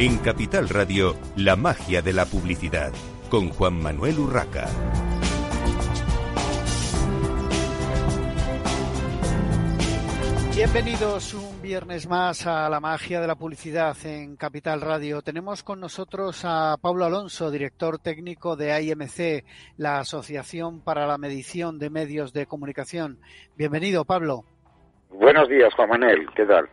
En Capital Radio, la magia de la publicidad, con Juan Manuel Urraca. Bienvenidos un viernes más a la magia de la publicidad en Capital Radio. Tenemos con nosotros a Pablo Alonso, director técnico de IMC, la Asociación para la Medición de Medios de Comunicación. Bienvenido, Pablo. Buenos días, Juan Manuel. ¿Qué tal?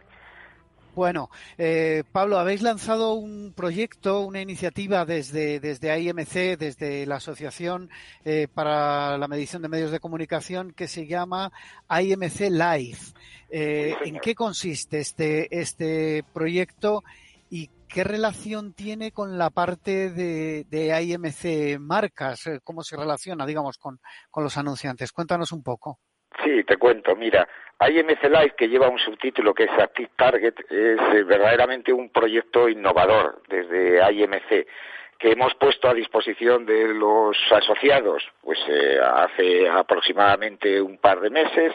Bueno, eh, Pablo, habéis lanzado un proyecto, una iniciativa desde, desde IMC, desde la Asociación eh, para la Medición de Medios de Comunicación, que se llama IMC Live. Eh, ¿En qué consiste este, este proyecto y qué relación tiene con la parte de, de IMC Marcas? ¿Cómo se relaciona, digamos, con, con los anunciantes? Cuéntanos un poco. Sí, te cuento. Mira, IMC Live, que lleva un subtítulo que es Active Target, es eh, verdaderamente un proyecto innovador desde IMC que hemos puesto a disposición de los asociados pues eh, hace aproximadamente un par de meses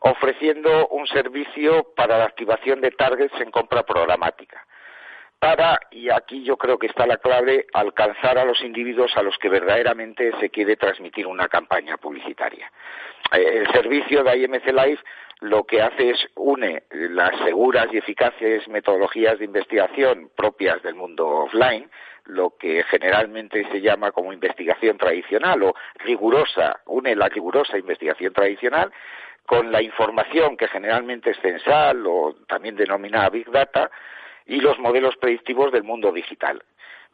ofreciendo un servicio para la activación de targets en compra programática para, y aquí yo creo que está la clave, alcanzar a los individuos a los que verdaderamente se quiere transmitir una campaña publicitaria. Eh, el servicio de IMC Live lo que hace es une las seguras y eficaces metodologías de investigación propias del mundo offline, lo que generalmente se llama como investigación tradicional o rigurosa, une la rigurosa investigación tradicional con la información que generalmente es censal o también denominada Big Data y los modelos predictivos del mundo digital.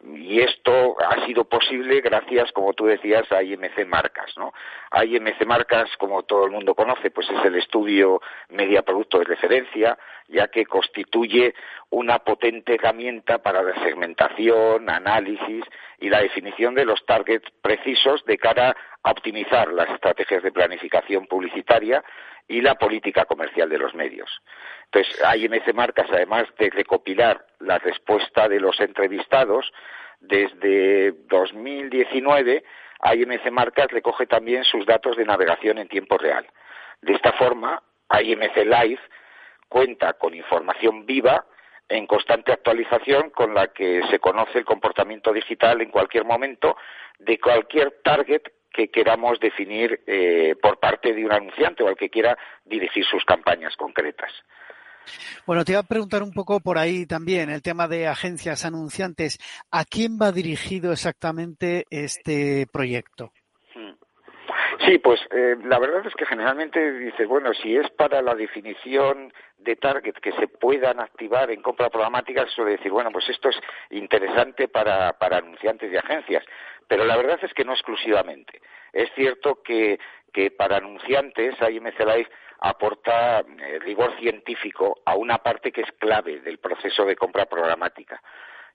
Y esto ha sido posible gracias, como tú decías, a IMC Marcas, ¿no? IMC Marcas, como todo el mundo conoce, pues es el estudio media producto de referencia, ya que constituye una potente herramienta para la segmentación, análisis y la definición de los targets precisos de cara a optimizar las estrategias de planificación publicitaria y la política comercial de los medios. Entonces, IMC Marcas, además de recopilar la respuesta de los entrevistados, desde 2019, IMC Marcas recoge también sus datos de navegación en tiempo real. De esta forma, IMC Live cuenta con información viva en constante actualización con la que se conoce el comportamiento digital en cualquier momento de cualquier target que queramos definir eh, por parte de un anunciante o al que quiera dirigir sus campañas concretas. Bueno, te iba a preguntar un poco por ahí también el tema de agencias anunciantes. ¿A quién va dirigido exactamente este proyecto? Hmm. Sí, pues eh, la verdad es que generalmente dices, bueno, si es para la definición de target que se puedan activar en compra programática, suele decir, bueno, pues esto es interesante para, para anunciantes y agencias, pero la verdad es que no exclusivamente. Es cierto que, para anunciantes, IMC Live aporta eh, rigor científico a una parte que es clave del proceso de compra programática.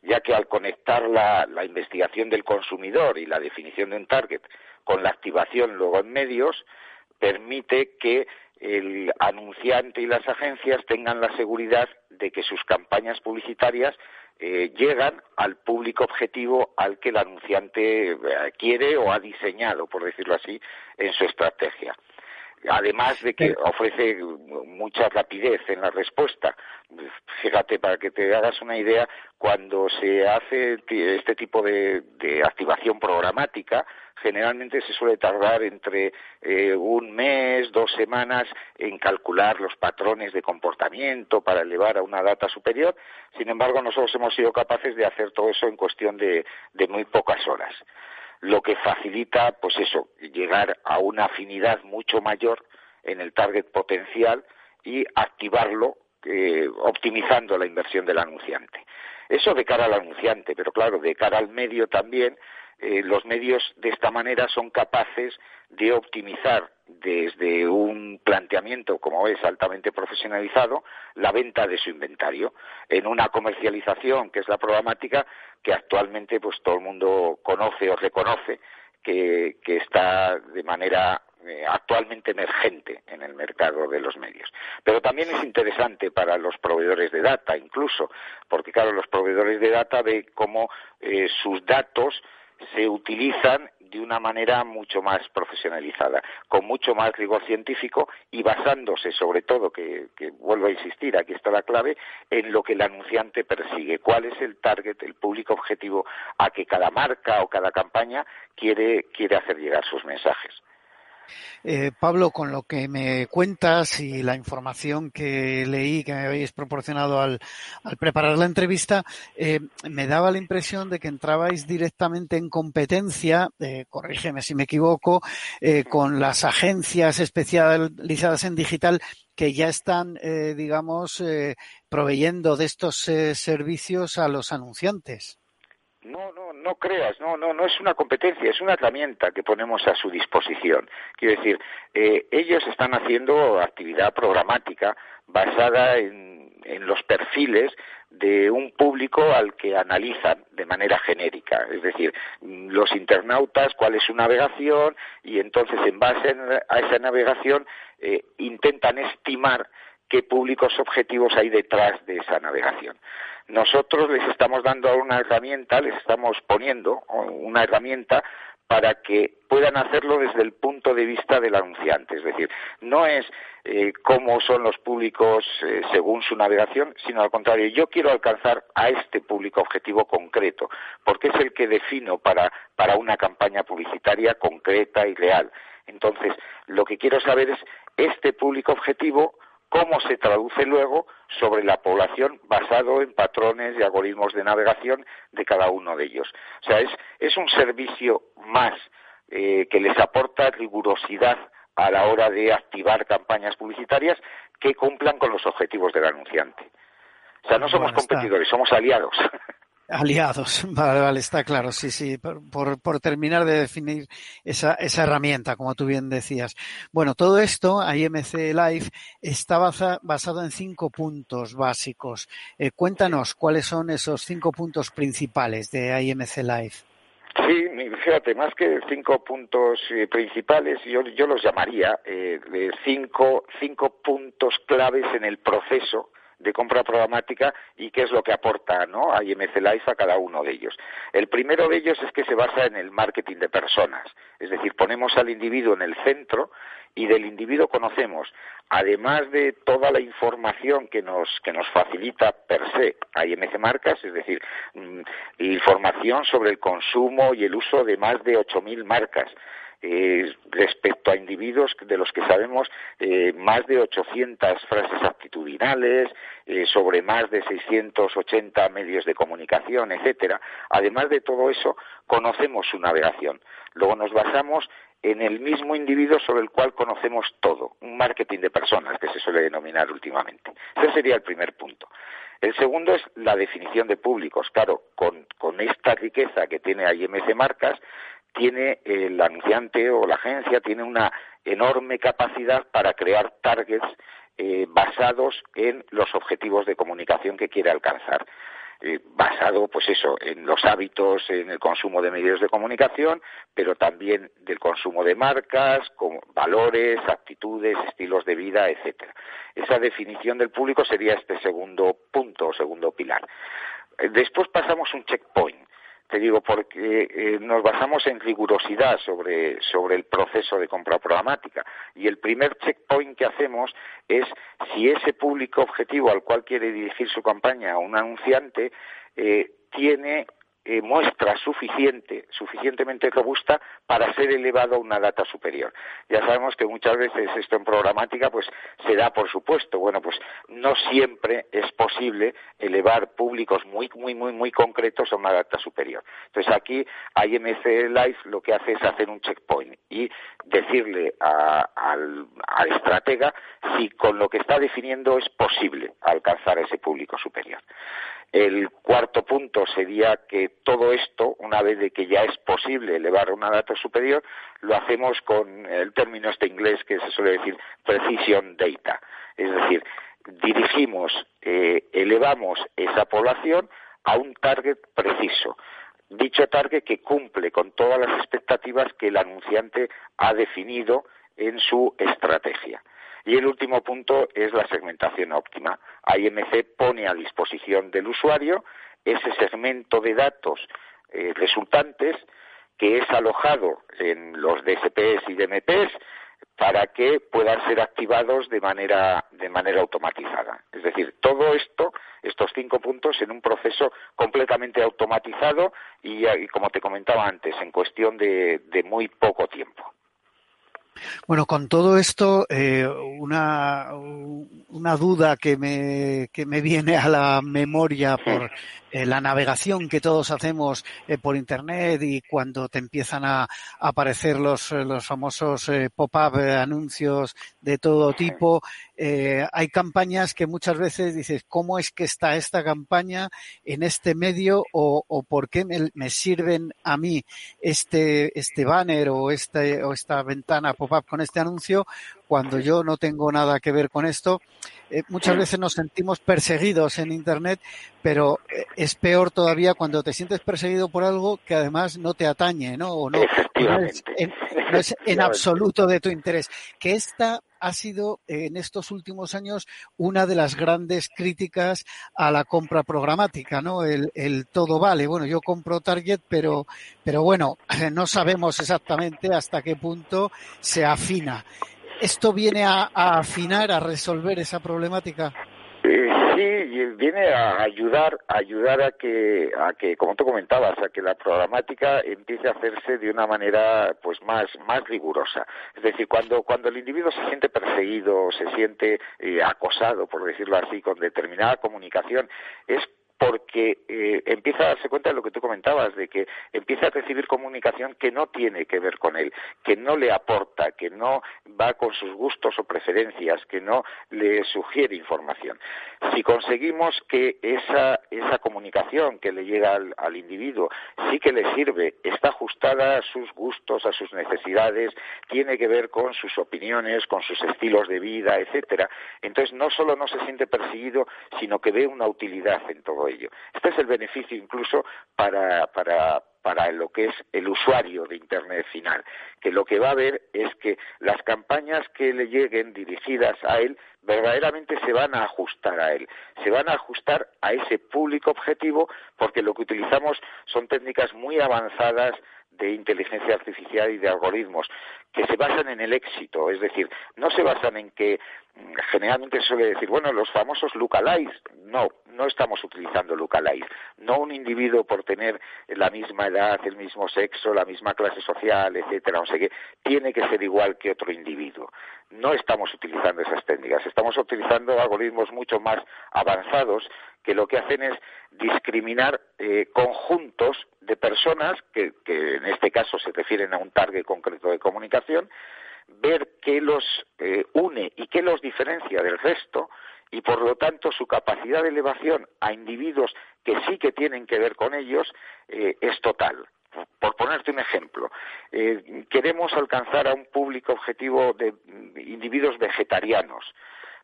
ya que al conectar la investigación del consumidor y la definición de un target con la activación luego en medios, permite que el anunciante y las agencias tengan la seguridad de que sus campañas publicitarias eh, llegan al público objetivo al que el anunciante eh, quiere o ha diseñado, por decirlo así, en su estrategia. Además de que ofrece mucha rapidez en la respuesta. Fíjate, para que te hagas una idea, cuando se hace este tipo de activación programática, generalmente se suele tardar entre eh, un mes, dos semanas en calcular los patrones de comportamiento para elevar a una data superior. Sin embargo, nosotros hemos sido capaces de hacer todo eso en cuestión de, muy pocas horas, lo que facilita, pues eso, llegar a una afinidad mucho mayor en el target potencial y activarlo eh, optimizando la inversión del anunciante. Eso de cara al anunciante, pero claro, de cara al medio también, eh, los medios de esta manera son capaces de optimizar desde un planteamiento, como es altamente profesionalizado, la venta de su inventario. En una comercialización que es la programática que actualmente pues todo el mundo conoce o reconoce que, está de manera eh, actualmente emergente en el mercado de los medios. Pero también es interesante para los proveedores de data, incluso, porque claro, los proveedores de data ven cómo eh, sus datos se utilizan de una manera mucho más profesionalizada, con mucho más rigor científico y basándose sobre todo, que, vuelvo a insistir, aquí está la clave, en lo que el anunciante persigue, cuál es el target, el público objetivo a que cada marca o cada campaña quiere, quiere hacer llegar sus mensajes. Eh, Pablo, con lo que me cuentas y la información que leí, que me habéis proporcionado al, preparar la entrevista, eh, me daba la impresión de que entrabais directamente en competencia, eh, corrígeme si me equivoco, con las agencias especializadas en digital que ya están, digamos, proveyendo de estos servicios a los anunciantes. No, no, no creas, no, no, no es una competencia, es una herramienta que ponemos a su disposición. Quiero decir, eh, ellos están haciendo actividad programática basada en, los perfiles de un público al que analizan de manera genérica, es decir, los internautas, cuál es su navegación y entonces en base a esa navegación eh, intentan estimar qué públicos objetivos hay detrás de esa navegación. Nosotros les estamos dando una herramienta, les estamos poniendo una herramienta para que puedan hacerlo desde el punto de vista del anunciante. Es decir, no es eh, cómo son los públicos eh, según su navegación, sino al contrario, yo quiero alcanzar a este público objetivo concreto, porque es el que defino para, para una campaña publicitaria concreta y real. Entonces, lo que quiero saber es este público objetivo cómo se traduce luego sobre la población basado en patrones y algoritmos de navegación de cada uno de ellos. O sea, es, un servicio más eh, que les aporta rigurosidad a la hora de activar campañas publicitarias que cumplan con los objetivos del anunciante. O sea, no somos competidores, somos aliados. Aliados, vale, vale, está claro, sí, sí, por, terminar de definir esa, esa herramienta, como tú bien decías. Bueno, todo esto, IMC Live, está basado en cinco puntos básicos. Eh, cuéntanos cuáles son esos cinco puntos principales de IMC Live. Sí, fíjate, más que cinco puntos eh, principales, yo, yo los llamaría eh, de cinco, cinco puntos claves en el proceso de compra programática y qué es lo que aporta ¿no? a IMC Life a cada uno de ellos. El primero de ellos es que se basa en el marketing de personas, es decir, ponemos al individuo en el centro y del individuo conocemos, además de toda la información que nos, que nos facilita per se IMC Marcas, es decir, mm, información sobre el consumo y el uso de más de 8.000 marcas, eh, respecto a individuos de los que sabemos eh, más de 800 frases actitudinales, eh, sobre más de 680 medios de comunicación, etcétera. Además de todo eso, conocemos su navegación. Luego nos basamos en el mismo individuo sobre el cual conocemos todo, un marketing de personas que se suele denominar últimamente. Ese sería el primer punto. El segundo es la definición de públicos. Claro, con, con esta riqueza que tiene IMC Marcas, tiene el anunciante o la agencia tiene una enorme capacidad para crear targets eh, basados en los objetivos de comunicación que quiere alcanzar. eh, basado, pues eso, en los hábitos, en el consumo de medios de comunicación, pero también del consumo de marcas, valores, actitudes, estilos de vida, etcétera. Esa definición del público sería este segundo punto o segundo pilar. Eh, después pasamos un checkpoint te digo, porque eh, nos basamos en rigurosidad sobre, sobre el proceso de compra programática. Y el primer checkpoint que hacemos es si ese público objetivo al cual quiere dirigir su campaña un anunciante eh, tiene eh, muestra suficiente, suficientemente robusta para ser elevado a una data superior. Ya sabemos que muchas veces esto en programática pues se da por supuesto. Bueno, pues no siempre es posible elevar públicos muy, muy, muy, muy concretos a una data superior. Entonces aquí IMC Live lo que hace es hacer un checkpoint y decirle al, al estratega si con lo que está definiendo es posible alcanzar ese público superior. El cuarto punto sería que todo esto, una vez de que ya es posible elevar una data superior, lo hacemos con el término este inglés que se suele decir precision data. Es decir, dirigimos, eh, elevamos esa población a un target preciso. Dicho target que cumple con todas las expectativas que el anunciante ha definido en su estrategia. Y el último punto es la segmentación óptima. IMC pone a disposición del usuario ese segmento de datos eh, resultantes que es alojado en los DSPs y DMPs para que puedan ser activados de manera automatizada. Es decir, todo esto, estos cinco puntos, en un proceso completamente automatizado y, como te comentaba antes, en cuestión de muy poco tiempo. Bueno, con todo esto, eh, una, una duda que me, que me viene a la memoria por eh, la navegación que todos hacemos eh, por Internet y cuando te empiezan a, aparecer los, los famosos pop-up anuncios de todo tipo, hay campañas que muchas veces dices, ¿cómo es que está esta campaña en este medio o, o por qué me, me, sirven a mí este, este banner o, este, o esta ventana pop-up con este anuncio cuando yo no tengo nada que ver con esto. Eh, muchas veces nos sentimos perseguidos en Internet, pero eh, es peor todavía cuando te sientes perseguido por algo que además no te atañe, ¿no? O no, es, en, absoluto de tu interés. Que esta ha sido en estos últimos años una de las grandes críticas a la compra programática, ¿no? El, el, todo vale. Bueno, yo compro Target, pero, pero bueno, no sabemos exactamente hasta qué punto se afina. ¿Esto viene a, afinar, a resolver esa problemática? Eh, sí, viene a ayudar, a ayudar a que, a que, como tú comentabas, a que la programática empiece a hacerse de una manera, pues más, más rigurosa. Es decir, cuando, cuando el individuo se siente perseguido, se siente eh, acosado, por decirlo así, con determinada comunicación, es porque eh, empieza a darse cuenta de lo que tú comentabas, de que empieza a recibir comunicación que no tiene que ver con él, que no le aporta, que no va con sus gustos o preferencias, que no le sugiere información. Si conseguimos que esa, comunicación que le llega al, al individuo sí que le sirve, está ajustada a sus gustos, a sus necesidades, tiene que ver con sus opiniones, con sus estilos de vida, etcétera, entonces no solo no se siente perseguido, sino que ve una utilidad en todo este es el beneficio incluso para, para, para lo que es el usuario de Internet final, que lo que va a ver es que las campañas que le lleguen dirigidas a él verdaderamente se van a ajustar a él, se van a ajustar a ese público objetivo porque lo que utilizamos son técnicas muy avanzadas de inteligencia artificial y de algoritmos que se basan en el éxito, es decir, no se basan en que mm, generalmente se suele decir, bueno, los famosos lookalikes, no, no estamos utilizando lookalikes, no un individuo por tener la misma edad, el mismo sexo, la misma clase social, etcétera, no sé qué, tiene que ser igual que otro individuo. No estamos utilizando esas técnicas, estamos utilizando algoritmos mucho más avanzados que lo que hacen es discriminar eh, conjuntos de personas que, que en este caso se refieren a un target concreto de comunicación, ver qué los eh, une y qué los diferencia del resto y por lo tanto su capacidad de elevación a individuos que sí que tienen que ver con ellos eh, es total. Por ponerte un ejemplo, eh, queremos alcanzar a un público objetivo de individuos vegetarianos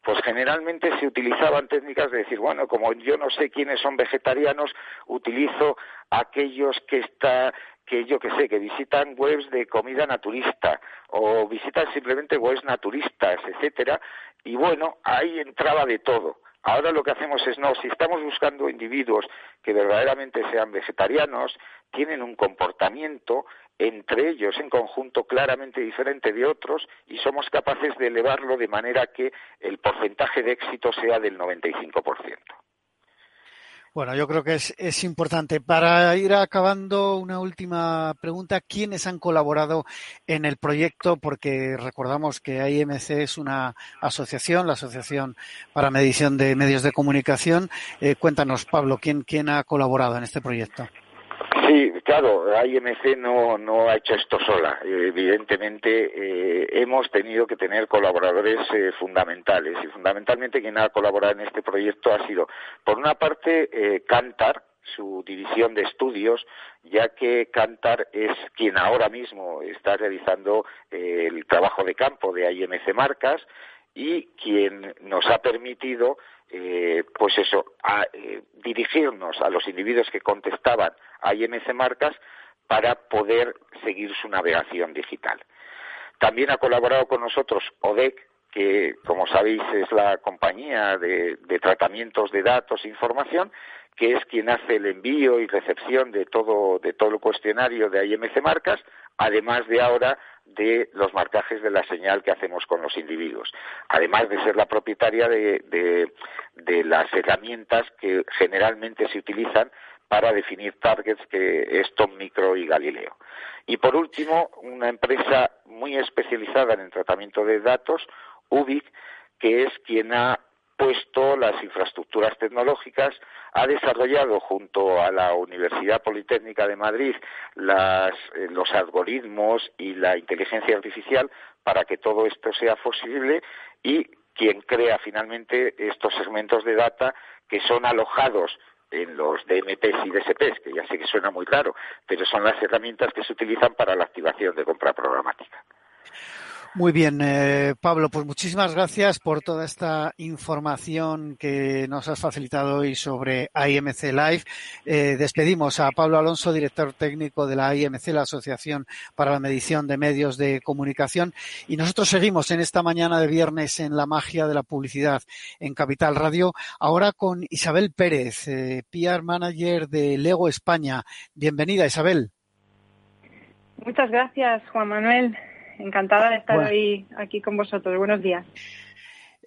pues generalmente se utilizaban técnicas de decir, bueno, como yo no sé quiénes son vegetarianos, utilizo aquellos que está que yo que sé, que visitan webs de comida naturista o visitan simplemente webs naturistas, etcétera, y bueno, ahí entraba de todo. Ahora lo que hacemos es, no, si estamos buscando individuos que verdaderamente sean vegetarianos, tienen un comportamiento entre ellos en conjunto claramente diferente de otros y somos capaces de elevarlo de manera que el porcentaje de éxito sea del 95%. Bueno, yo creo que es, es, importante. Para ir acabando, una última pregunta. ¿Quiénes han colaborado en el proyecto? Porque recordamos que AIMC es una asociación, la Asociación para Medición de Medios de Comunicación. Eh, cuéntanos, Pablo, ¿quién, ¿quién ha colaborado en este proyecto? Claro, IMC no, no ha hecho esto sola. Evidentemente eh, hemos tenido que tener colaboradores eh, fundamentales y fundamentalmente quien ha colaborado en este proyecto ha sido, por una parte, eh, Cantar, su división de estudios, ya que Cantar es quien ahora mismo está realizando el trabajo de campo de IMC Marcas y quien nos ha permitido eh, pues eso, eh, dirigirnos a los individuos que contestaban a IMC Marcas para poder seguir su navegación digital. También ha colaborado con nosotros ODEC, que como sabéis es la compañía de, de tratamientos de datos e información, que es quien hace el envío y recepción de todo, de todo el cuestionario de IMC Marcas, además de ahora de los marcajes de la señal que hacemos con los individuos, además de ser la propietaria de, las herramientas que generalmente se utilizan para definir targets que es Tom Micro y Galileo. Y por último, una empresa muy especializada en el tratamiento de datos, UBIC, que es quien ha puesto las infraestructuras tecnológicas, ha desarrollado junto a la Universidad Politécnica de Madrid eh, los algoritmos y la inteligencia artificial para que todo esto sea posible y quien crea finalmente estos segmentos de data que son alojados en los DMPs y DSPs, que ya sé que suena muy claro, pero son las herramientas que se utilizan para la activación de compra programática. Muy bien, eh, Pablo, pues muchísimas gracias por toda esta información que nos has facilitado hoy sobre IMC Live. Eh, despedimos a Pablo Alonso, director técnico de la IMC, la Asociación para la Medición de Medios de Comunicación. Y nosotros seguimos en esta mañana de viernes en la magia de la publicidad en Capital Radio. Ahora con Isabel Pérez, eh, PR Manager de Lego España. Bienvenida, Isabel. Muchas gracias, Juan Manuel encantada de estar hoy aquí con vosotros. Buenos días.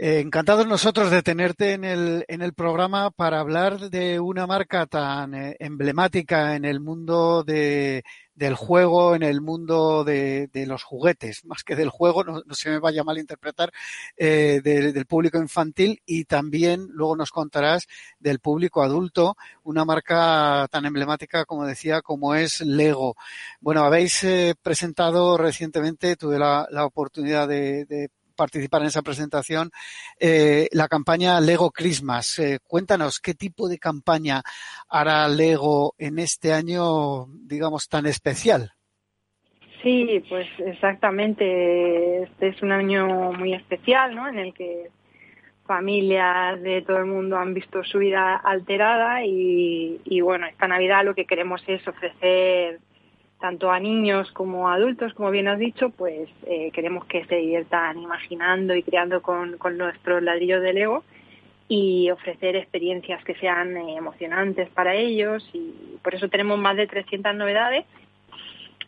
Eh, encantados nosotros de tenerte en el, en el programa para hablar de una marca tan eh, emblemática en el mundo de, del juego, en el mundo de, de, los juguetes, más que del juego, no, se me vaya a malinterpretar, eh, del público infantil y también luego nos contarás del público adulto, una marca tan emblemática como decía, como es Lego. Bueno, habéis eh, presentado recientemente, tuve la, la oportunidad de, de participar en esa presentación, eh, la campaña Lego Christmas. Eh, cuéntanos qué tipo de campaña hará Lego en este año, digamos, tan especial. Sí, pues exactamente. Este es un año muy especial, ¿no? En el que familias de todo el mundo han visto su vida alterada y, y bueno, esta Navidad lo que queremos es ofrecer tanto a niños como a adultos, como bien has dicho, pues eh, queremos que se diviertan imaginando y creando con, con nuestros ladrillos de Lego y ofrecer experiencias que sean eh, emocionantes para ellos y por eso tenemos más de 300 novedades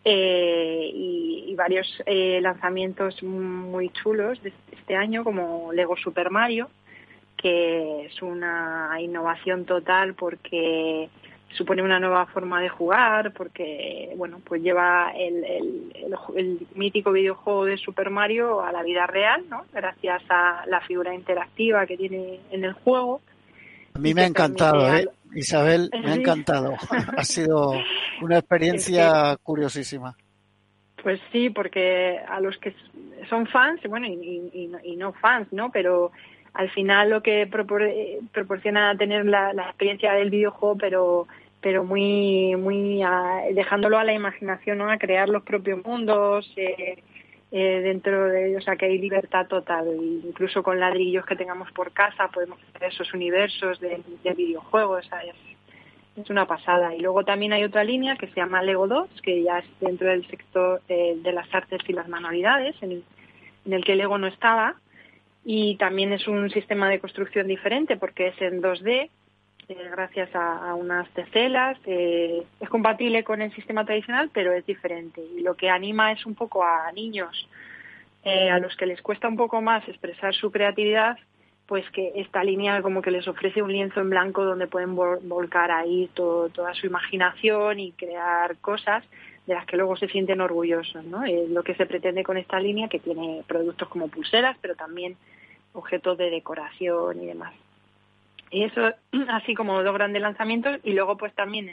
eh, y, y, varios lanzamientos muy chulos de este año como Lego Super Mario que es una innovación total porque supone una nueva forma de jugar porque bueno pues lleva el, el, mítico videojuego de Super Mario a la vida real no gracias a la figura interactiva que tiene en el juego. A mí me ha encantado ¿eh? Isabel me ha encantado. Ha sido una experiencia curiosísima. Pues sí porque a los que son fans bueno y, y, no fans no pero al final lo que proporciona tener la, la, experiencia del videojuego, pero pero muy muy dejándolo a la imaginación, ¿no? a crear los propios mundos, eh, eh, dentro de ellos, o que hay libertad total. Incluso con ladrillos que tengamos por casa podemos hacer esos universos de, videojuegos, es, una pasada. Y luego también hay otra línea que se llama Lego 2, que ya es dentro del sector eh, de las artes y las manualidades, en el, en el que Lego no estaba. Y también es un sistema de construcción diferente porque es en 2D, eh, gracias a, unas tecelas. Eh, es compatible con el sistema tradicional, pero es diferente. Y lo que anima es un poco a niños eh, a los que les cuesta un poco más expresar su creatividad, pues que esta línea como que les ofrece un lienzo en blanco donde pueden volcar ahí toda su imaginación y crear cosas de las que luego se sienten orgullosos, ¿no? Es lo que se pretende con esta línea que tiene productos como pulseras, pero también objetos de decoración y demás. Y eso así como dos grandes lanzamientos y luego pues también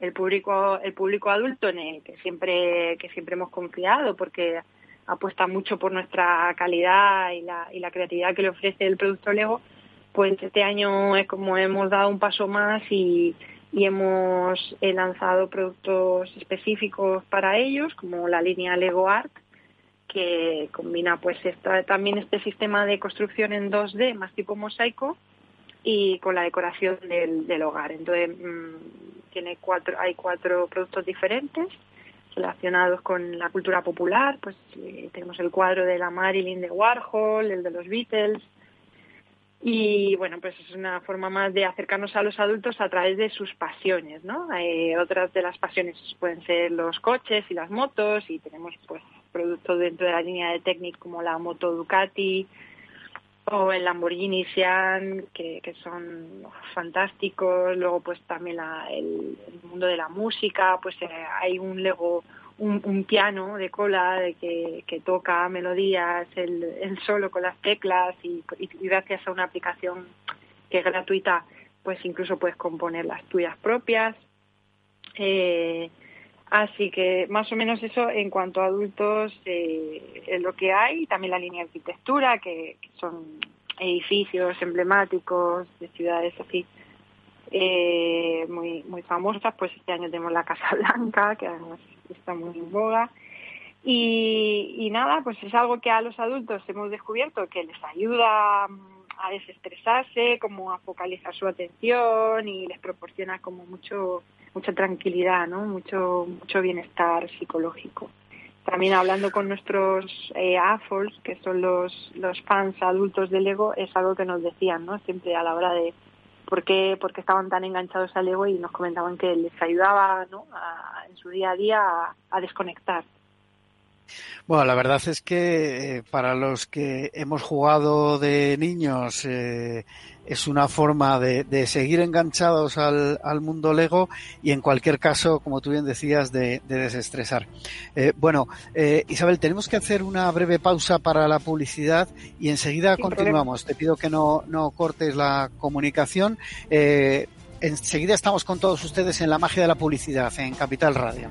el, público el público adulto en el que siempre que siempre hemos confiado porque apuesta mucho por nuestra calidad y la, y la creatividad que le ofrece el producto Lego, pues este año es como hemos dado un paso más y, y hemos lanzado productos específicos para ellos, como la línea Lego Art, que combina pues también este sistema de construcción en 2D más tipo mosaico y con la decoración del, hogar. Entonces, mm, tiene cuatro, hay cuatro productos diferentes relacionados con la cultura popular. Pues eh, tenemos el cuadro de la Marilyn de Warhol, el de los Beatles. Y bueno, pues es una forma más de acercarnos a los adultos a través de sus pasiones, ¿no? Eh, otras de las pasiones pueden ser los coches y las motos y tenemos pues productos dentro de la línea de Technic como la moto Ducati, o el Lamborghini Sian, que, que son fantásticos. Luego, pues también el, mundo de la música, pues eh, hay un Lego, un, piano de cola de que, que toca melodías, el, solo con las teclas y, gracias a una aplicación que es gratuita, pues incluso puedes componer las tuyas propias. Eh, Así que más o menos eso en cuanto a adultos eh, es lo que hay. También la línea de arquitectura, que, son edificios emblemáticos de ciudades así eh, muy muy famosas. Pues este año tenemos la Casa Blanca, que además está muy en boga. Y, y nada, pues es algo que a los adultos hemos descubierto que les ayuda a desestresarse, como a focalizar su atención y les proporciona como mucho mucha tranquilidad, ¿no? Mucho, mucho bienestar psicológico. También hablando con nuestros eh, AFOLs, que son los, los fans adultos del Lego, es algo que nos decían, ¿no? Siempre a la hora de por qué, por qué estaban tan enganchados al Lego y nos comentaban que les ayudaba, ¿no? en su día a día a desconectar. Bueno, la verdad es que eh, para los que hemos jugado de niños eh, es una forma de, seguir enganchados al, mundo Lego y en cualquier caso, como tú bien decías, de, desestresar. Eh, bueno, Isabel, tenemos que hacer una breve pausa para la publicidad y enseguida continuamos. Te pido que no, no cortes la comunicación. enseguida estamos con todos ustedes en la magia de la publicidad en Capital Radio.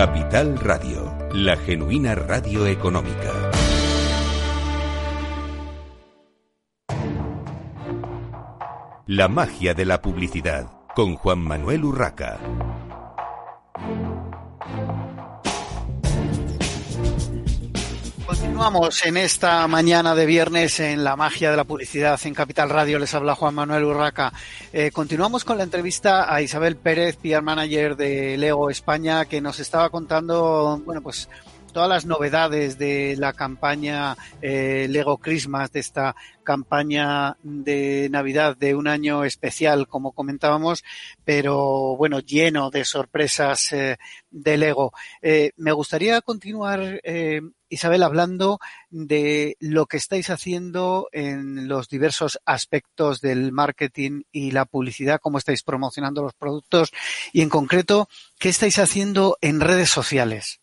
Capital Radio, la genuina radio económica. La magia de la publicidad con Juan Manuel Urraca. Continuamos en esta mañana de viernes en la magia de la publicidad en Capital Radio. Les habla Juan Manuel Urraca. Eh, continuamos con la entrevista a Isabel Pérez, PR Manager de Lego España, que nos estaba contando, bueno, pues todas las novedades de la campaña eh, Lego Christmas, de esta campaña de Navidad de un año especial, como comentábamos, pero bueno, lleno de sorpresas eh, de Lego. Me gustaría continuar, Isabel, hablando de lo que estáis haciendo en los diversos aspectos del marketing y la publicidad, cómo estáis promocionando los productos y en concreto, qué estáis haciendo en redes sociales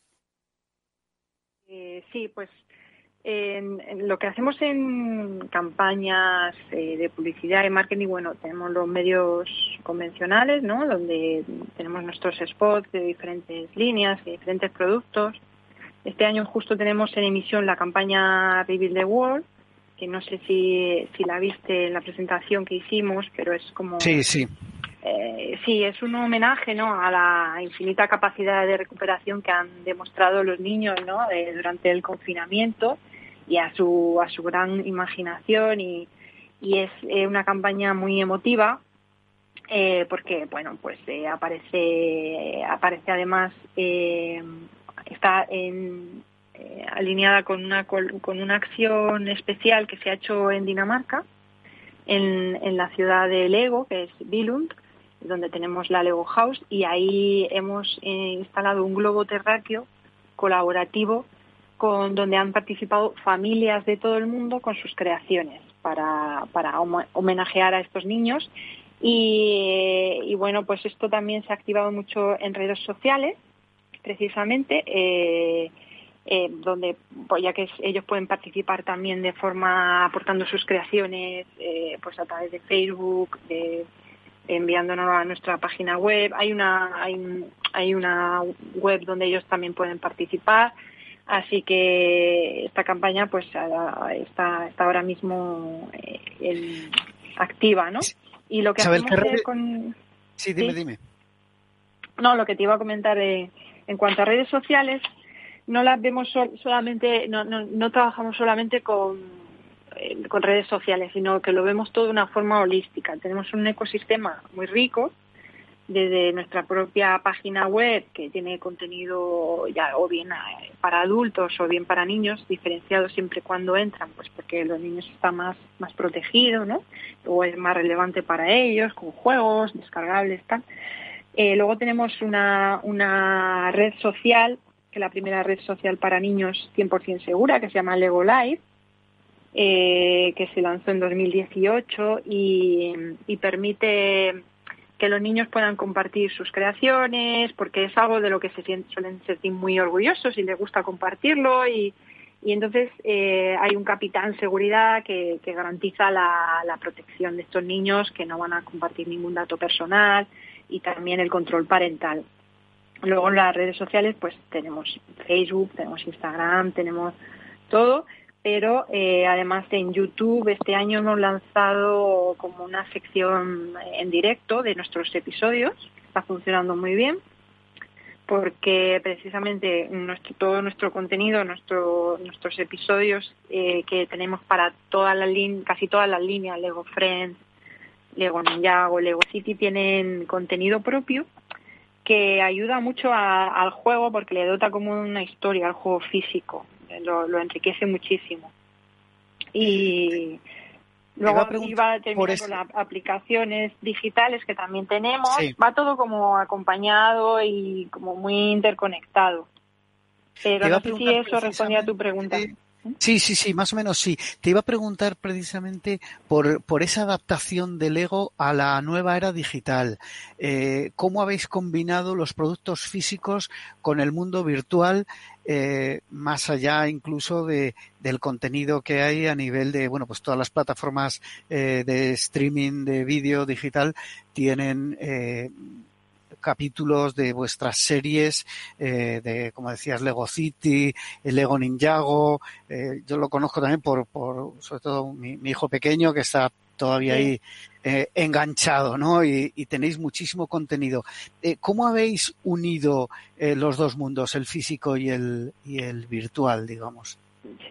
sí, pues en, lo que hacemos en campañas eh, de publicidad y marketing, bueno, tenemos los medios convencionales, ¿no? Donde tenemos nuestros spots de diferentes líneas, de diferentes productos. Este año justo tenemos en emisión la campaña Rebuild the World, que no sé si, si la viste en la presentación que hicimos, pero es como... Sí, sí. Eh, sí, es un homenaje ¿no? a la infinita capacidad de recuperación que han demostrado los niños ¿no? durante el confinamiento y a su, a su gran imaginación y, y es eh, una campaña muy emotiva eh, porque bueno pues aparece aparece además está en, alineada con una con una acción especial que se ha hecho en Dinamarca en, en la ciudad de Lego que es Billund donde tenemos la Lego House y ahí hemos eh, instalado un globo terráqueo colaborativo con donde han participado familias de todo el mundo con sus creaciones para, para homenajear a estos niños. Y, bueno pues esto también se ha activado mucho en redes sociales precisamente eh, eh, donde pues ya que ellos pueden participar también de forma aportando sus creaciones pues a través de Facebook de enviándonos a nuestra página web. Hay una, hay, hay una web donde ellos también pueden participar. Así que esta campaña pues está, está ahora mismo eh, activa, ¿no? Y lo que hacemos con... Sí, dime, dime. No, lo que te iba a comentar en cuanto a redes sociales, no las vemos solamente, no, trabajamos solamente con eh, con redes sociales, sino que lo vemos todo de una forma holística. Tenemos un ecosistema muy rico desde nuestra propia página web que tiene contenido ya o bien eh, para adultos o bien para niños diferenciado siempre cuando entran pues porque los niños están más más protegidos no o es más relevante para ellos con juegos descargables tal eh, luego tenemos una una red social que es la primera red social para niños 100% segura que se llama Lego Live eh, que se lanzó en 2018 y, permite que los niños puedan compartir sus creaciones, porque es algo de lo que se suelen sentir muy orgullosos y les gusta compartirlo y, entonces eh, hay un capitán seguridad que, garantiza la, protección de estos niños que no van a compartir ningún dato personal y también el control parental. Luego en las redes sociales pues tenemos Facebook, tenemos Instagram, tenemos todo pero eh, además en YouTube este año hemos lanzado como una sección en directo de nuestros episodios, está funcionando muy bien, porque precisamente nuestro, todo nuestro contenido, nuestro, nuestros episodios eh, que tenemos para todas las casi todas las líneas, Lego Friends, Lego Ninjago, Lego City, tienen contenido propio que ayuda mucho al juego porque le dota como una historia al juego físico lo, enriquece muchísimo. Y Luego iba a terminar con las aplicaciones digitales que también tenemos. Va todo como acompañado y como muy interconectado. Pero no sé si eso respondía a tu pregunta. Sí, sí, sí, más o menos sí. Te iba a preguntar precisamente por, por esa adaptación del Lego a la nueva era digital. Eh, ¿Cómo habéis combinado los productos físicos con el mundo virtual, eh, más allá incluso de, del contenido que hay a nivel de, bueno, pues todas las plataformas eh, de streaming de vídeo digital tienen capítulos de vuestras series, eh, de, como decías, Lego City, Lego Ninjago. Eh, yo lo conozco también por, por sobre todo, mi, hijo pequeño que está todavía ahí eh, enganchado, ¿no? Y, tenéis muchísimo contenido. ¿Cómo habéis unido los dos mundos, el físico y el, y el virtual, digamos?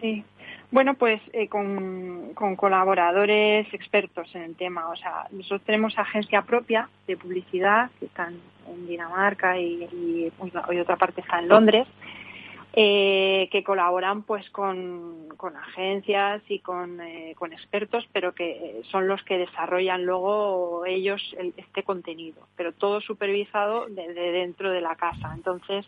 Sí, bueno, pues eh, con, colaboradores expertos en el tema. O sea, nosotros tenemos agencia propia de publicidad que están en Dinamarca y, otra parte está en Londres, eh, que colaboran pues con, agencias y con, eh, con, expertos, pero que son los que desarrollan luego ellos este contenido, pero todo supervisado desde dentro de la casa. Entonces,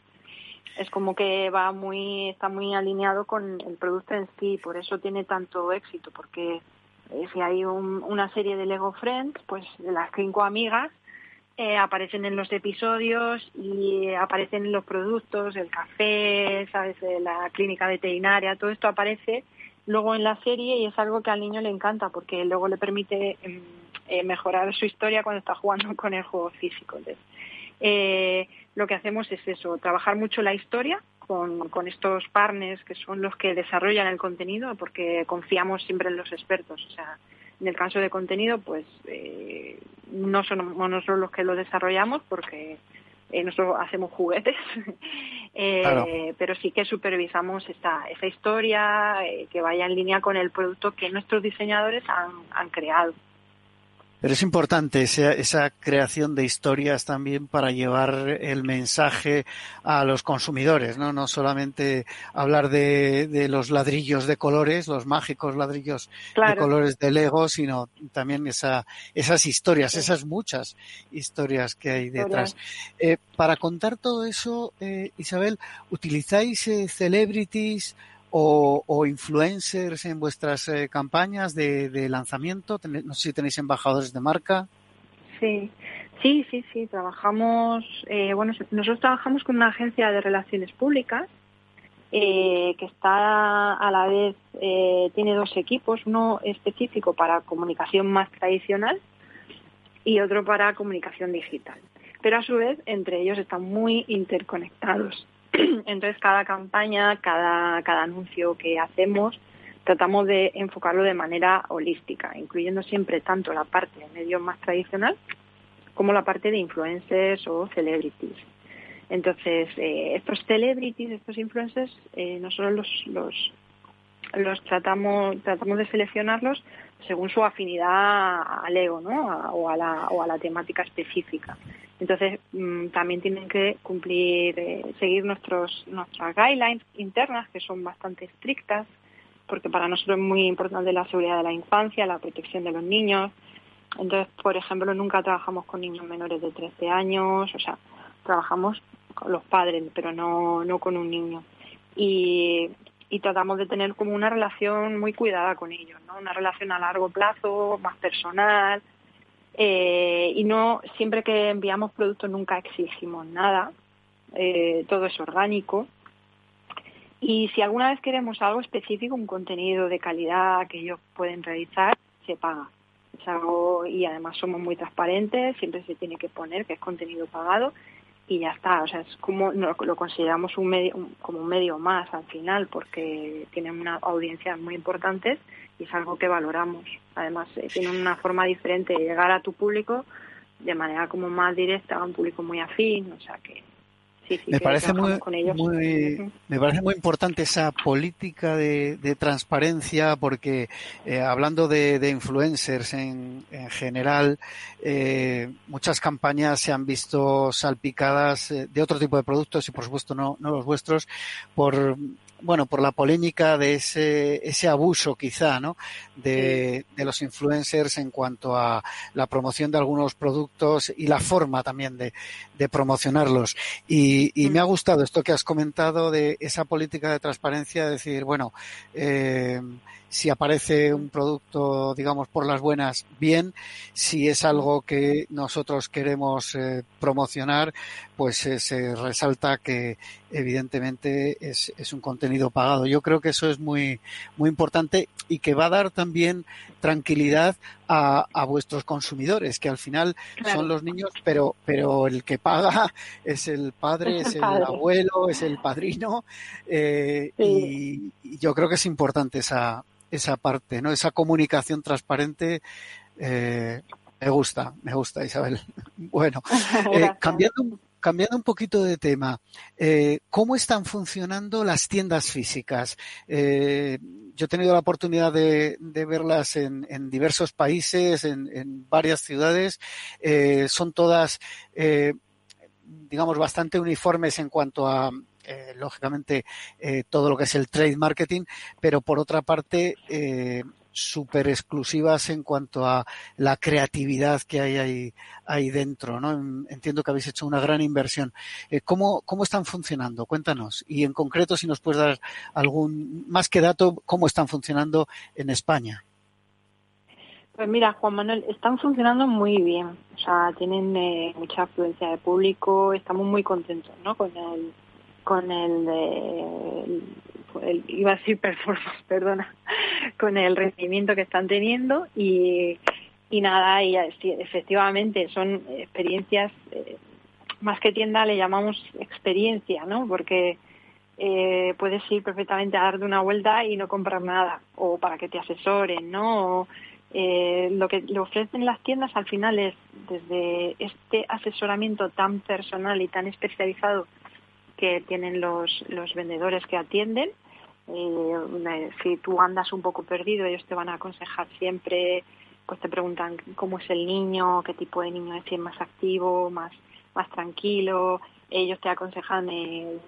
es como que va muy está muy alineado con el producto en sí por eso tiene tanto éxito porque eh, si hay una serie de Lego Friends pues las cinco amigas eh, aparecen en los episodios y aparecen en los productos el café sabes la clínica veterinaria todo esto aparece luego en la serie y es algo que al niño le encanta porque luego le permite em, eh, mejorar su historia cuando está jugando con el juego físico. Entonces, eh, lo que hacemos es eso, trabajar mucho la historia con, estos partners que son los que desarrollan el contenido, porque confiamos siempre en los expertos. O sea, en el caso de contenido, pues eh, no somos nosotros los que lo desarrollamos, porque eh, nosotros hacemos juguetes, eh, pero sí que supervisamos esta, esa historia que vaya en línea con el producto que nuestros diseñadores han creado. Pero es importante esa, esa, creación de historias también para llevar el mensaje a los consumidores, ¿no? No solamente hablar de, de los ladrillos de colores, los mágicos ladrillos de colores de Lego, sino también esa, esas historias, esas muchas historias que hay detrás. Eh, para contar todo eso, eh, Isabel, ¿utilizáis eh, celebrities o, influencers en vuestras eh, campañas de, lanzamiento? No sé si tenéis embajadores de marca. Sí, sí, sí, sí. Trabajamos, eh, bueno, nosotros trabajamos con una agencia de relaciones públicas eh, que está a la vez, tiene dos equipos, uno específico para comunicación más tradicional y otro para comunicación digital. Pero a su vez, entre ellos están muy interconectados. Entonces, cada campaña, cada, anuncio que hacemos, tratamos de enfocarlo de manera holística, incluyendo siempre tanto la parte de medios más tradicional como la parte de influencers o celebrities. Entonces, eh, estos celebrities, estos influencers, eh, nosotros los, tratamos, tratamos de seleccionarlos según su afinidad al ego, ¿no? o a la temática específica. Entonces, mm, también tienen que cumplir, eh, seguir nuestros, nuestras guidelines internas, que son bastante estrictas, porque para nosotros es muy importante la seguridad de la infancia, la protección de los niños. Entonces, por ejemplo, nunca trabajamos con niños menores de 13 años, o sea, trabajamos con los padres, pero no, no con un niño. Y, y tratamos de tener como una relación muy cuidada con ellos, ¿no? Una relación a largo plazo, más personal, eh, y no siempre que enviamos productos nunca exigimos nada, eh, todo es orgánico. Y si alguna vez queremos algo específico, un contenido de calidad que ellos pueden realizar, se paga. Y además somos muy transparentes, siempre se tiene que poner que es contenido pagado y ya está. O sea, es como lo, consideramos un medio, como un medio más al final, porque tienen una audiencia muy importante y es algo que valoramos. Además, eh, tienen una forma diferente de llegar a tu público de manera como más directa, a un público muy afín, o sea que me parece muy, me parece muy importante esa política de, transparencia porque eh, hablando de, influencers en, en general eh, muchas campañas se han visto salpicadas eh, de otro tipo de productos y por supuesto no, no los vuestros por bueno, por la polémica de ese, ese abuso quizá, ¿no? De, de los influencers en cuanto a la promoción de algunos productos y la forma también de, de promocionarlos. Y, y me ha gustado esto que has comentado de esa política de transparencia, de decir, bueno, eh, si aparece un producto, digamos, por las buenas, bien. Si es algo que nosotros queremos eh, promocionar, pues eh, se resalta que evidentemente es, es, un contenido pagado. Yo creo que eso es muy, muy importante y que va a dar también tranquilidad a, a vuestros consumidores, que al final claro. son los niños, pero, pero el que paga es el padre, es el, padre. abuelo, es el padrino, eh, sí. y, y yo creo que es importante esa, esa parte, ¿no? Esa comunicación transparente. Eh, me gusta, me gusta, Isabel. Bueno, eh, cambiando, cambiando un poquito de tema, eh, ¿cómo están funcionando las tiendas físicas? Eh, yo he tenido la oportunidad de, verlas en, diversos países, en, varias ciudades. Eh, son todas, eh, digamos, bastante uniformes en cuanto a, eh, lógicamente todo lo que es el trade marketing, pero por otra parte súper exclusivas en cuanto a la creatividad que hay ahí, ahí dentro, ¿no? Entiendo que habéis hecho una gran inversión. Eh, ¿cómo, ¿Cómo están funcionando? Cuéntanos. Y en concreto, si nos puedes dar algún, más que dato, cómo están funcionando en España. Pues mira, Juan Manuel, están funcionando muy bien. O sea, tienen eh, mucha afluencia de público, estamos muy contentos, ¿no? Con el, con el, eh, iba a decir performance, perdona, con el rendimiento que están teniendo y, nada, y efectivamente son experiencias, eh, más que tienda le llamamos experiencia, ¿no? Porque eh, puedes ir perfectamente a darte una vuelta y no comprar nada, o para que te asesoren, ¿no? Eh, lo que le ofrecen las tiendas al final es desde este asesoramiento tan personal y tan especializado que tienen los vendedores que atienden. Eh, si tú andas un poco perdido, ellos te van a aconsejar siempre, pues te preguntan cómo es el niño, qué tipo de niño es, más activo, más, más tranquilo. Ellos te aconsejan eh,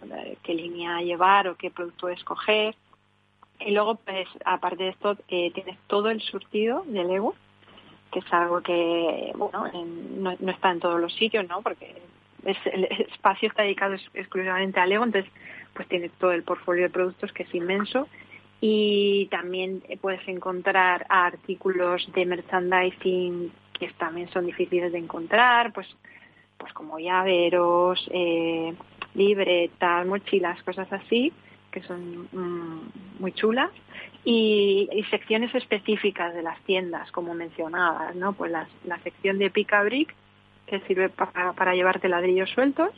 qué línea llevar o qué producto escoger. Y luego, pues, aparte de esto, eh, tienes todo el surtido de Lego, que es algo que, bueno, en, no, está en todos los sitios, ¿no? Porque es, el espacio está dedicado exclusivamente a Lego, entonces, pues tiene todo el portfolio de productos que es inmenso. Y también puedes encontrar artículos de merchandising que también son difíciles de encontrar, pues, pues como llaveros, eh, libretas, mochilas, cosas así que son mmm, muy chulas, y, secciones específicas de las tiendas, como mencionadas, ¿no? Pues las, la sección de Pica Brick, que sirve para, para llevarte ladrillos sueltos,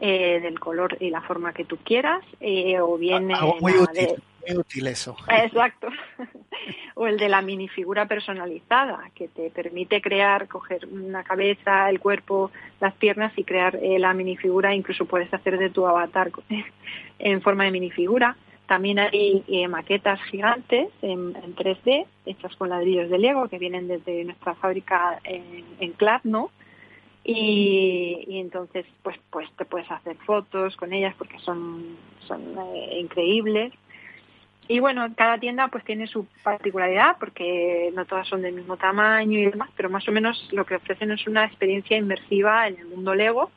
eh, del color y la forma que tú quieras, eh, o bien... Algo muy útil, de... muy útil eso. Exacto. o el de la minifigura personalizada, que te permite crear, coger una cabeza, el cuerpo, las piernas y crear eh, la minifigura, incluso puedes hacer de tu avatar en forma de minifigura. También hay eh, maquetas gigantes en, en, 3D, hechas con ladrillos de Lego, que vienen desde nuestra fábrica en, en Kladno. Y, entonces, pues, pues te puedes hacer fotos con ellas porque son, son eh, increíbles. Y bueno, cada tienda pues tiene su particularidad porque no todas son del mismo tamaño y demás, pero más o menos lo que ofrecen es una experiencia inmersiva en el mundo Lego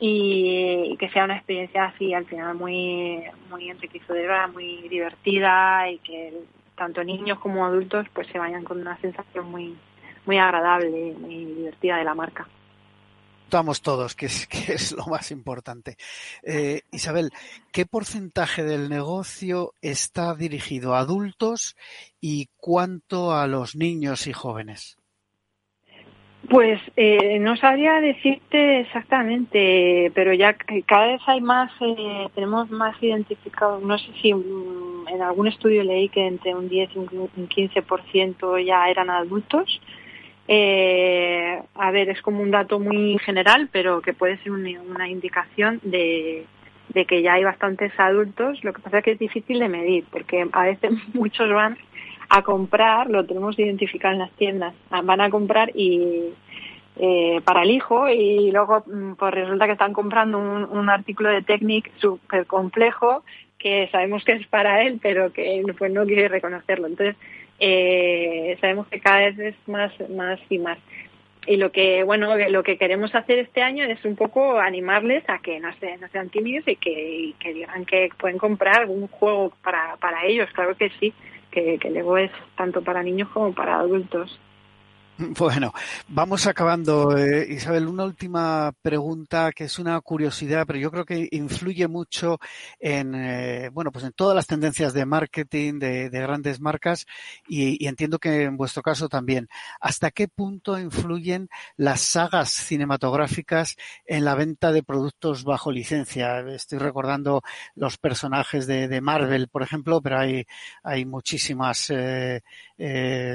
y que sea una experiencia así al final muy muy enriquecedora, muy divertida y que tanto niños como adultos pues se vayan con una sensación muy muy agradable, muy divertida de la marca disfrutamos todos, que es, que es lo más importante. Eh, Isabel, ¿qué porcentaje del negocio está dirigido a adultos y cuánto a los niños y jóvenes? Pues eh, no sabría decirte exactamente, pero ya cada vez hay más, eh, tenemos más identificado, no sé si um, en algún estudio leí que entre un 10 y un 15% ya eran adultos, eh, a ver, es como un dato muy general, pero que puede ser una, una indicación de, de, que ya hay bastantes adultos. Lo que pasa es que es difícil de medir, porque a veces muchos van a comprar, lo tenemos identificado en las tiendas, van a comprar y eh, para el hijo y luego pues resulta que están comprando un, un artículo de Technic súper complejo que sabemos que es para él, pero que pues no quiere reconocerlo. Entonces, eh, sabemos que cada vez es más, más y más. Y lo que, bueno, lo que queremos hacer este año es un poco animarles a que no, se, no sean tímidos y que, digan que pueden comprar algún juego para, para ellos. Claro que sí, que, que Lego es tanto para niños como para adultos. Bueno, vamos acabando. Eh, Isabel, una última pregunta que es una curiosidad, pero yo creo que influye mucho en, eh, bueno, pues en todas las tendencias de marketing de, grandes marcas y, entiendo que en vuestro caso también. ¿Hasta qué punto influyen las sagas cinematográficas en la venta de productos bajo licencia? Estoy recordando los personajes de, Marvel, por ejemplo, pero hay, hay muchísimas eh,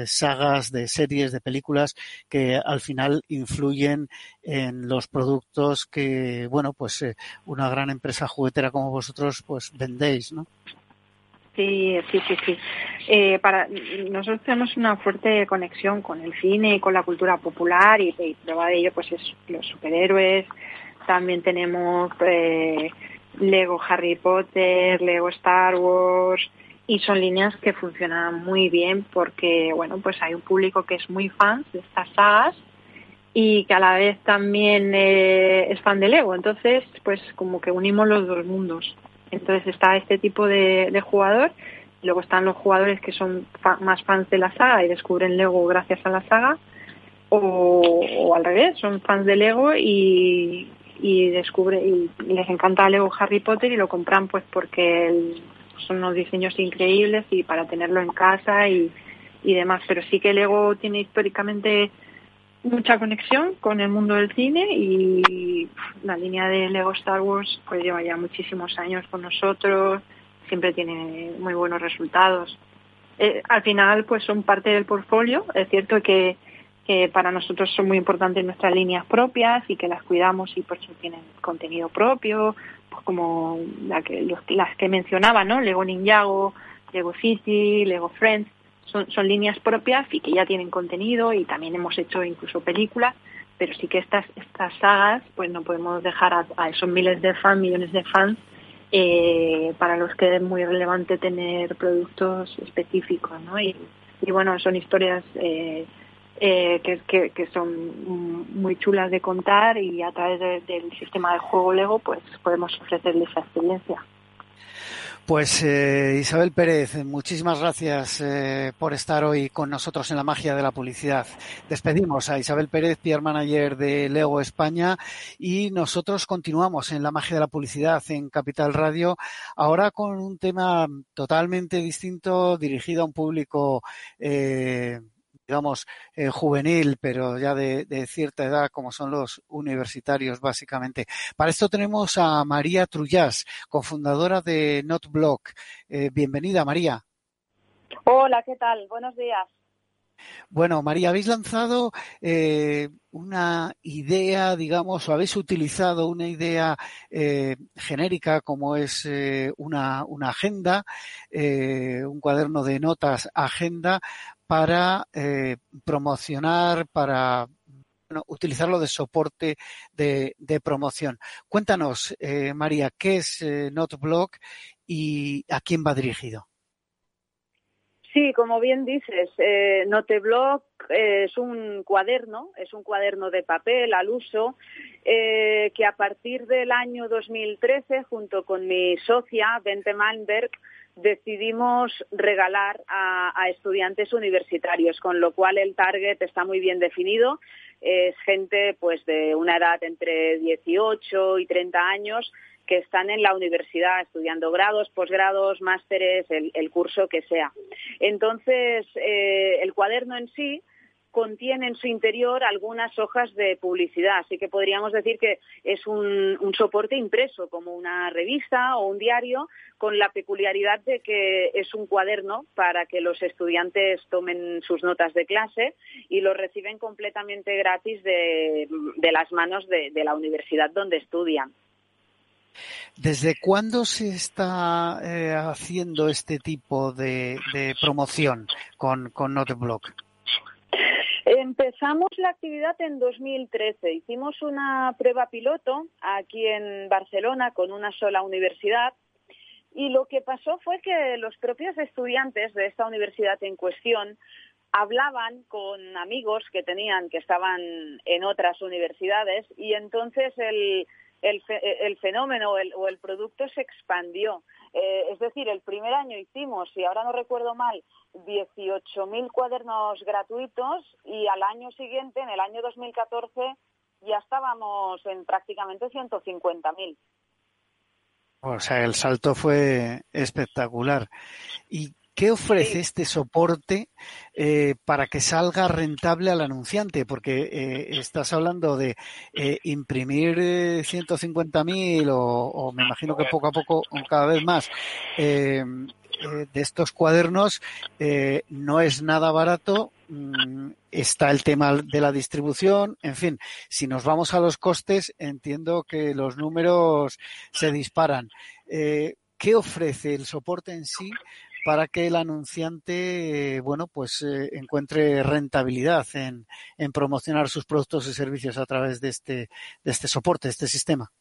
sagas de series, de películas que al final influyen en los productos que, bueno, pues eh, una gran empresa juguetera como vosotros, pues vendéis, ¿no? Sí, sí, sí, sí. Eh, para nosotros tenemos una fuerte conexión con el cine y con la cultura popular y, prueba de ello, pues es los superhéroes. También tenemos eh, Lego Harry Potter, Lego Star Wars, y son líneas que funcionan muy bien porque, bueno, pues hay un público que es muy fan de estas sagas y que a la vez también eh, es fan de Lego. Entonces, pues como que unimos los dos mundos. Entonces está este tipo de, jugador, luego están los jugadores que son más fans de la saga y descubren Lego gracias a la saga, o, al revés, son fans de Lego y, y descubre y les encanta Lego Harry Potter y lo compran pues porque el, son unos diseños increíbles y para tenerlo en casa y, y demás. Pero sí que Lego tiene históricamente mucha conexión con el mundo del cine y la línea de Lego Star Wars pues lleva ya muchísimos años con nosotros, siempre tiene muy buenos resultados. Eh, al final pues son parte del portfolio, es cierto que, que para nosotros son muy importantes nuestras líneas propias y que las cuidamos y por eso tienen contenido propio, como la que, las que mencionaba, ¿no? Lego Ninjago, Lego City, Lego Friends, son, líneas propias y que ya tienen contenido y también hemos hecho incluso películas, pero sí que estas, estas sagas, pues no podemos dejar a, esos miles de fans, millones de fans, eh, para los que es muy relevante tener productos específicos, ¿no? Y, y bueno, son historias eh, eh, que, son muy chulas de contar y a través del sistema de juego Lego pues podemos ofrecerles esa experiencia. Pues eh, Isabel Pérez, muchísimas gracias eh, por estar hoy con nosotros en la magia de la publicidad. Despedimos a Isabel Pérez, PR Manager de Lego España, y nosotros continuamos en la magia de la publicidad en Capital Radio, ahora con un tema totalmente distinto, dirigido a un público eh, digamos, eh, juvenil, pero ya de, cierta edad, como son los universitarios, básicamente. Para esto tenemos a María Trullás, cofundadora de NotBlock. Eh, bienvenida, María. Hola, ¿qué tal? Buenos días. Bueno, María, habéis lanzado eh, una idea, digamos, o habéis utilizado una idea genérica como es una, una, agenda, un cuaderno de notas agenda para eh, promocionar, para utilizarlo de soporte de, promoción. Cuéntanos, eh, María, ¿qué es eh, NotBlock y a quién va dirigido? Sí, como bien dices, eh, NoteBlock es un cuaderno, es un cuaderno de papel al uso que a partir del año 2013, junto con mi socia Bente Malmberg, decidimos regalar a, estudiantes universitarios, con lo cual el target está muy bien definido. Es gente pues de una edad entre 18 y 30 años que están en la universidad estudiando grados, posgrados, másteres, el, curso que sea. Entonces, eh, el cuaderno en sí contiene en su interior algunas hojas de publicidad, así que podríamos decir que es un, soporte impreso, como una revista o un diario, con la peculiaridad de que es un cuaderno para que los estudiantes tomen sus notas de clase y lo reciben completamente gratis de, las manos de, la universidad donde estudian. ¿Desde cuándo se está eh, haciendo este tipo de, promoción con, con? Empezamos la actividad en 2013. Hicimos una prueba piloto aquí en Barcelona con una sola universidad Y lo que pasó fue que los propios estudiantes de esta universidad en cuestión hablaban con amigos que tenían que estaban en otras universidades y entonces el, el, fenómeno o el producto se expandió. Eh, es decir, el primer año hicimos, si ahora no recuerdo mal, 18.000 cuadernos gratuitos y al año siguiente, en el año 2014, ya estábamos en prácticamente 150.000. O sea, el salto fue espectacular. ¿Y qué ofrece este soporte eh, para que salga rentable al anunciante? Porque eh, estás hablando de eh, imprimir 150.000 o, o me imagino que poco a poco, cada vez más, de estos cuadernos no es nada barato mm, está el tema de la distribución, en fin, si nos vamos a los costes, entiendo que los números se disparan. ¿Qué ofrece el soporte en sí para que el anunciante, eh, bueno, pues eh, encuentre rentabilidad en, en promocionar sus productos y servicios a través de este, de este soporte, de este sistema.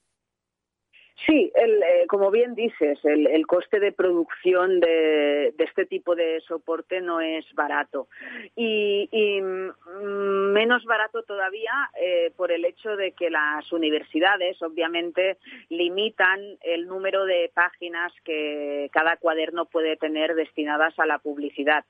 Sí, el, eh, como bien dices, el, coste de producción de, este tipo de soporte no es barato y, mm, menos barato todavía eh, por el hecho de que las universidades obviamente limitan el número de páginas que cada cuaderno puede tener destinadas a la publicidad.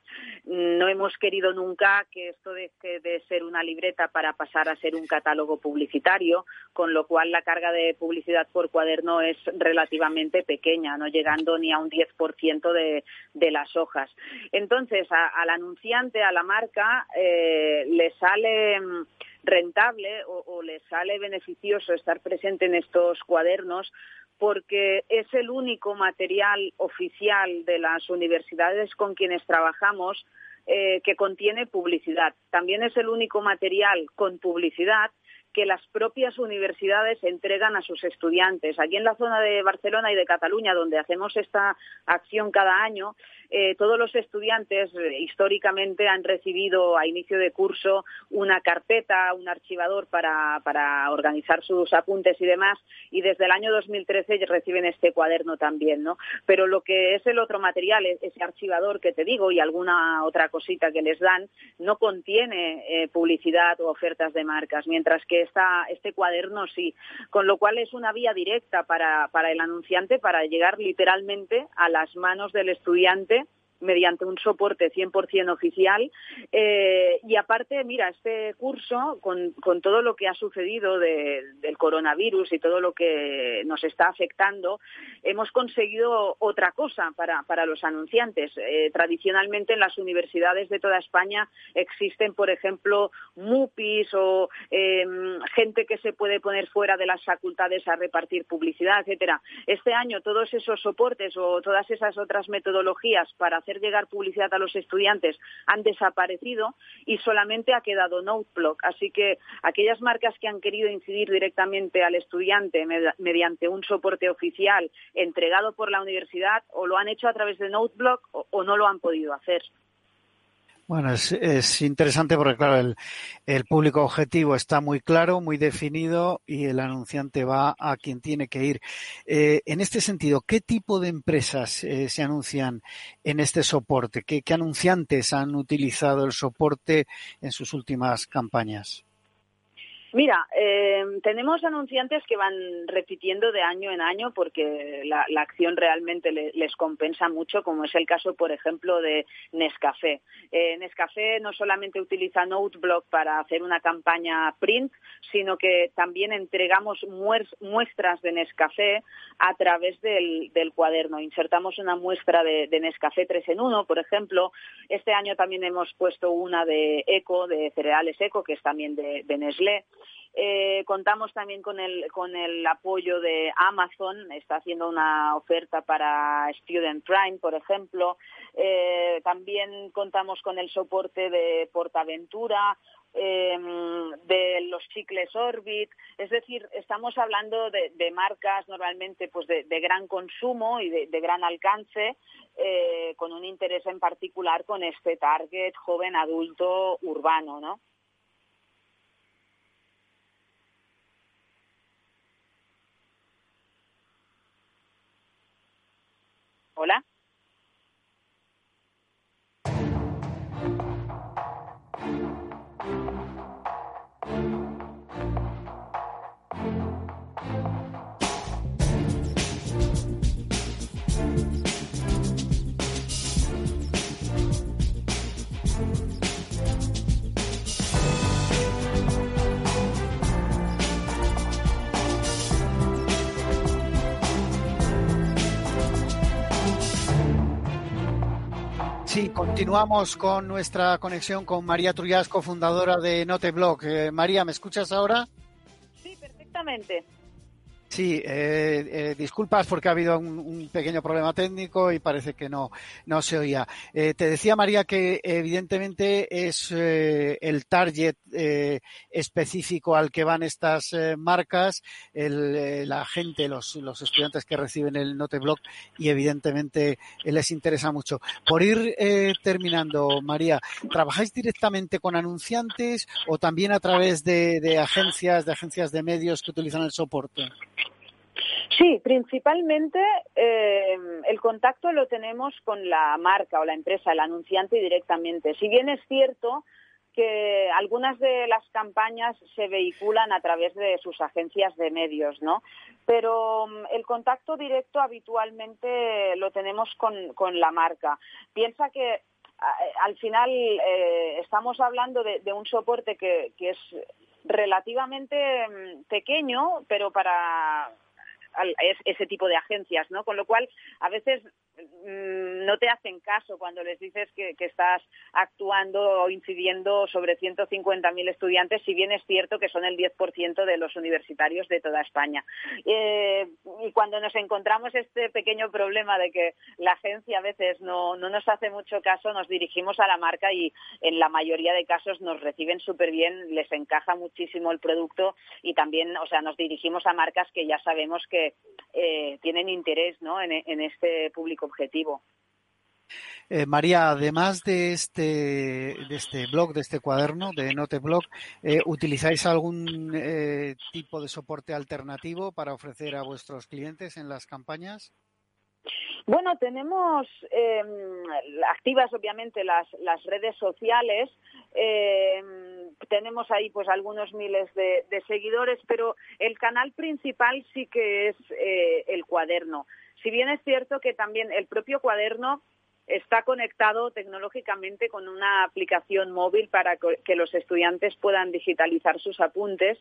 No hemos querido nunca que esto deje de ser una libreta para pasar a ser un catálogo publicitario, con lo cual la carga de publicidad por cuaderno es relativamente pequeña, no llegando ni a un 10% de, de las hojas. Entonces, al anunciante, a la marca, eh, le sale mm, rentable o, le sale beneficioso estar presente en estos cuadernos porque es el único material oficial de las universidades con quienes trabajamos eh, que contiene publicidad. También es el único material con publicidad que las propias universidades entregan a sus estudiantes. Aquí en la zona de Barcelona y de Cataluña, donde hacemos esta acción cada año, eh, todos los estudiantes eh, históricamente han recibido a inicio de curso una carpeta, un archivador para, organizar sus apuntes y demás, y desde el año 2013 reciben este cuaderno también, ¿no? Pero lo que es el otro material, e-, ese archivador que te digo y alguna otra cosita que les dan, no contiene eh, publicidad o ofertas de marcas, mientras que esta, este cuaderno sí, con lo cual es una vía directa para, para el anunciante para llegar literalmente a las manos del estudiante mediante un soporte 100% oficial. Eh, y aparte, mira, este curso, con, todo lo que ha sucedido del coronavirus y todo lo que nos está afectando, hemos conseguido otra cosa para, para los anunciantes. Eh, tradicionalmente en las universidades de toda España existen, por ejemplo, MUPIs o em, gente que se puede poner fuera de las facultades a repartir publicidad, etcétera. Este año todos esos soportes o todas esas otras metodologías para hacer llegar publicidad a los estudiantes han desaparecido y solamente ha quedado NoteBlock. Así que aquellas marcas que han querido incidir directamente al estudiante mediante un soporte oficial entregado por la universidad o lo han hecho a través de NoteBlock o no lo han podido hacer. Bueno, es, interesante porque, claro, el, público objetivo está muy claro, muy definido y el anunciante va a quien tiene que ir. Eh, en este sentido, ¿qué tipo de empresas eh, se anuncian en este soporte? ¿Qué anunciantes han utilizado el soporte en sus últimas campañas? Mira, eh, tenemos anunciantes que van repitiendo de año en año porque la, acción realmente les compensa mucho, como es el caso, por ejemplo, de Nescafé. Eh, Nescafé no solamente utiliza Noteblock para hacer una campaña print, sino que también entregamos muestras de Nescafé a través del, cuaderno. Insertamos una muestra de, Nescafé 3 en 1, por ejemplo. Este año también hemos puesto una de Eco, de cereales Eco, que es también de, de Nestlé. Eh, contamos también con el, con el apoyo de Amazon, está haciendo una oferta para Student Prime, por ejemplo. Eh, también contamos con el soporte de Portaventura, em, de los chicles Orbit, es decir, estamos hablando de, marcas normalmente pues de, gran consumo y de, gran alcance, eh, con un interés en particular con este target joven adulto urbano, ¿no? Hola. Continuamos con nuestra conexión con María Trullasco, fundadora de Noteblog. Eh, María, ¿me escuchas ahora? Sí, perfectamente. Sí, eh, eh, disculpas porque ha habido un, pequeño problema técnico y parece que no, no se oía. Eh, te decía María que evidentemente es el target específico al que van estas marcas, la gente, los, los, estudiantes que reciben el Noteblog y evidentemente les interesa mucho. Por ir terminando, María, ¿trabajáis directamente con anunciantes o también a través de, de agencias, de agencias de medios que utilizan el soporte? Sí, principalmente eh, el contacto lo tenemos con la marca o la empresa, el anunciante directamente. Si bien es cierto que algunas de las campañas se vehiculan a través de sus agencias de medios, ¿no? Pero mm, el contacto directo habitualmente lo tenemos con, la marca. Piensa que al final eh, estamos hablando de, un soporte que es relativamente mm, pequeño, pero para ese tipo de agencias, ¿no? Con lo cual, a veces mm, no te hacen caso cuando les dices que, estás actuando o incidiendo sobre 150.000 estudiantes, si bien es cierto que son el 10% de los universitarios de toda España. Eh, y cuando nos encontramos este pequeño problema de que la agencia a veces no, no nos hace mucho caso, nos dirigimos a la marca y en la mayoría de casos nos reciben súper bien, les encaja muchísimo el producto y también, o sea, nos dirigimos a marcas que ya sabemos que eh, tienen interés ¿no? en, este público objetivo. Eh, María, además de este, de este blog, de este cuaderno, de Noteblog, eh, ¿utilizáis algún tipo de soporte alternativo para ofrecer a vuestros clientes en las campañas? Bueno, tenemos em, activas obviamente las, las redes sociales, em, tenemos ahí pues algunos miles de, seguidores, pero el canal principal sí que es eh, el cuaderno. Si bien es cierto que también el propio cuaderno está conectado tecnológicamente con una aplicación móvil para que los estudiantes puedan digitalizar sus apuntes,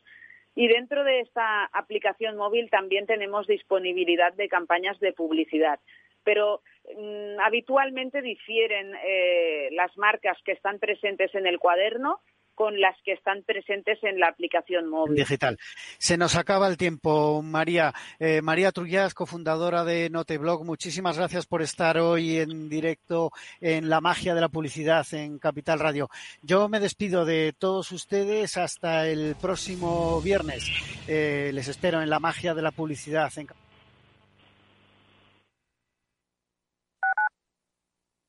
y dentro de esta aplicación móvil también tenemos disponibilidad de campañas de publicidad. Pero mm, habitualmente difieren eh, las marcas que están presentes en el cuaderno con las que están presentes en la aplicación móvil. Digital. Se nos acaba el tiempo, María. Eh, María Trullas, cofundadora de Noteblog, muchísimas gracias por estar hoy en directo en La Magia de la Publicidad en Capital Radio. Yo me despido de todos ustedes hasta el próximo viernes. Eh, les espero en La Magia de la Publicidad en